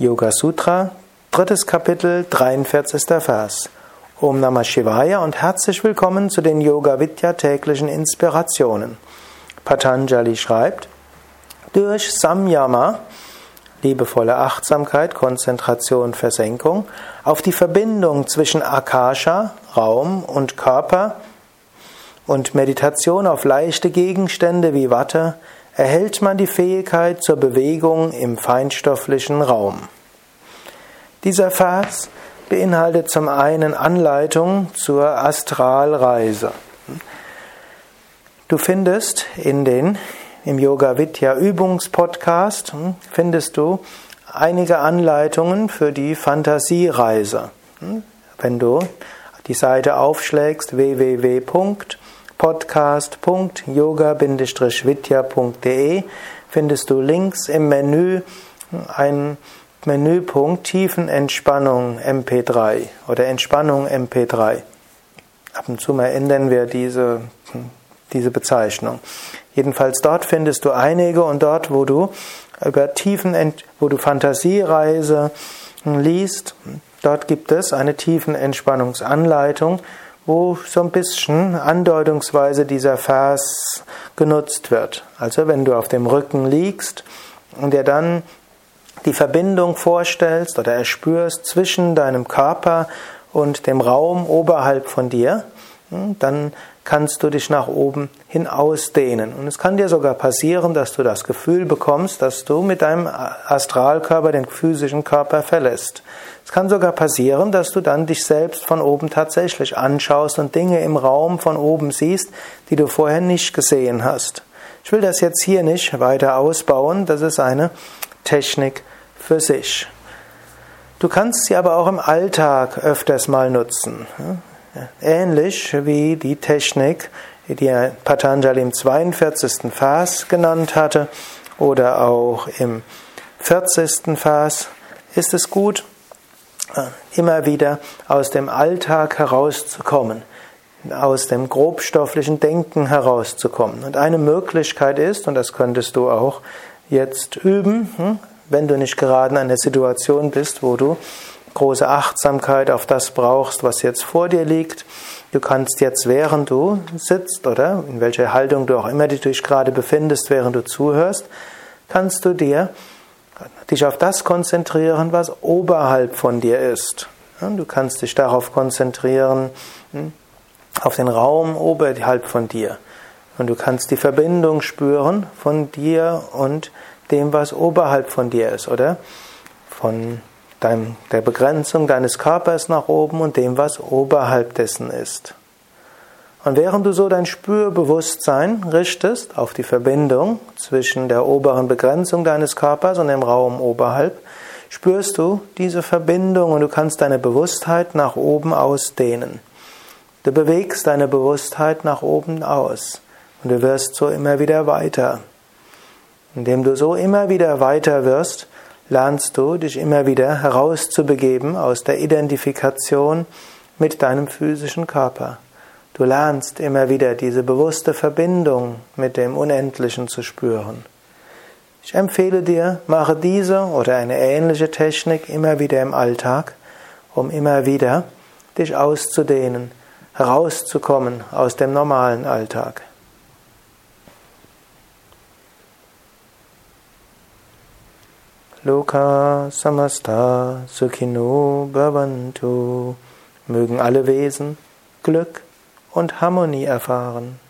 Yoga Sutra, drittes Kapitel, 43. Vers. Om Namah Shivaya und herzlich willkommen zu den Yoga Vidya täglichen Inspirationen. Patanjali schreibt, durch Samyama, liebevolle Achtsamkeit, Konzentration, Versenkung, auf die Verbindung zwischen Akasha, Raum und Körper und Meditation auf leichte Gegenstände wie Watte, erhält man die Fähigkeit zur Bewegung im feinstofflichen Raum. Dieser Vers beinhaltet zum einen Anleitung zur Astralreise. Du findest in den im Yoga Vidya Übungspodcast findest du einige Anleitungen für die Fantasiereise. Wenn du die Seite aufschlägst www podcast.yoga-vidya.de findest du links im Menü einen Menüpunkt Tiefenentspannung MP3 oder Entspannung MP3. Ab und zu mal ändern wir diese, diese Bezeichnung. Jedenfalls dort findest du einige und dort, wo du über Tiefen, wo du Fantasiereise liest, dort gibt es eine Tiefenentspannungsanleitung, wo so ein bisschen andeutungsweise dieser Vers genutzt wird. Also wenn du auf dem Rücken liegst und dir dann die Verbindung vorstellst oder erspürst zwischen deinem Körper und dem Raum oberhalb von dir, hm, dann kannst du dich nach oben hin ausdehnen. Und es kann dir sogar passieren, dass du das Gefühl bekommst, dass du mit deinem Astralkörper den physischen Körper verlässt. Es kann sogar passieren, dass du dann dich selbst von oben tatsächlich anschaust und Dinge im Raum von oben siehst, die du vorher nicht gesehen hast. Ich will das jetzt hier nicht weiter ausbauen, das ist eine Technik für sich. Du kannst sie aber auch im Alltag öfters mal nutzen. Ähnlich wie die Technik, die Patanjali im 42. Vers genannt hatte oder auch im 40. Vers, ist es gut, immer wieder aus dem Alltag herauszukommen, aus dem grobstofflichen Denken herauszukommen. Und eine Möglichkeit ist, und das könntest du auch jetzt üben, hm, wenn du nicht gerade in einer Situation bist, wo du große Achtsamkeit auf das brauchst, was jetzt vor dir liegt. Du kannst jetzt, während du sitzt oder in welcher Haltung du auch immer dich gerade befindest, während du zuhörst, kannst du dir dich auf das konzentrieren, was oberhalb von dir ist. Du kannst dich darauf konzentrieren, hm, auf den Raum oberhalb von dir. Und du kannst die Verbindung spüren von dir und dem, was oberhalb von dir ist, oder? Von deinem, der Begrenzung deines Körpers nach oben und dem, was oberhalb dessen ist. Und während du so dein Spürbewusstsein richtest auf die Verbindung zwischen der oberen Begrenzung deines Körpers und dem Raum oberhalb, spürst du diese Verbindung und du kannst deine Bewusstheit nach oben ausdehnen. Du bewegst deine Bewusstheit nach oben aus und du wirst so immer wieder weiter. Indem du so immer wieder weiter wirst, lernst du dich immer wieder herauszubegeben aus der Identifikation mit deinem physischen Körper. Du lernst immer wieder diese bewusste Verbindung mit dem Unendlichen zu spüren. Ich empfehle dir, mache diese oder eine ähnliche Technik immer wieder im Alltag, um immer wieder dich auszudehnen, herauszukommen aus dem normalen Alltag. Loka samasta sukhino bhavantu. Mögen alle Wesen Glück und Harmonie erfahren.